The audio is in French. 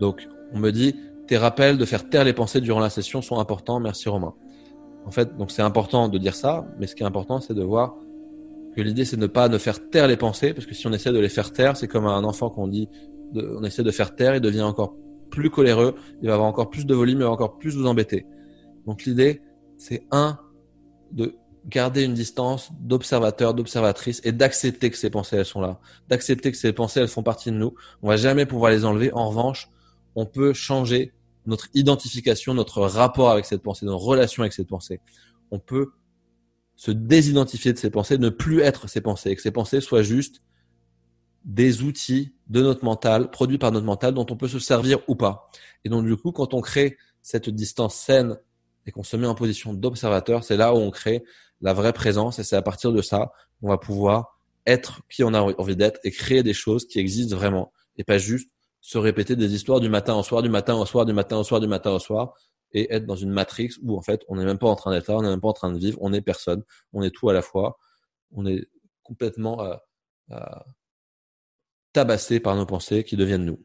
Donc, on me dit, tes rappels de faire taire les pensées durant la session sont importants. Merci Romain. En fait, donc c'est important de dire ça, mais ce qui est important, c'est de voir que l'idée, c'est de ne pas ne faire taire les pensées, parce que si on essaie de les faire taire, c'est comme un enfant qu'on dit, on essaie de faire taire, il devient encore plus coléreux, il va avoir encore plus de volume, il va encore plus vous embêter. Donc l'idée, c'est un, de garder une distance d'observateur, d'observatrice et d'accepter que ces pensées, elles sont là. D'accepter que ces pensées, elles font partie de nous. On va jamais pouvoir les enlever. En revanche, on peut changer notre identification, notre rapport avec cette pensée, notre relation avec cette pensée. On peut se désidentifier de ces pensées, ne plus être ces pensées, et que ces pensées soient juste des outils de notre mental, produits par notre mental, dont on peut se servir ou pas. Et donc, du coup, quand on crée cette distance saine et qu'on se met en position d'observateur, c'est là où on crée la vraie présence et c'est à partir de ça qu'on va pouvoir être qui on a envie d'être et créer des choses qui existent vraiment et pas juste se répéter des histoires du matin au soir, du matin au soir, du matin au soir, du matin au soir et être dans une matrix où en fait on n'est même pas en train d'être là, on n'est même pas en train de vivre, on est personne, on est tout à la fois, on est complètement euh, euh, tabassé par nos pensées qui deviennent nous.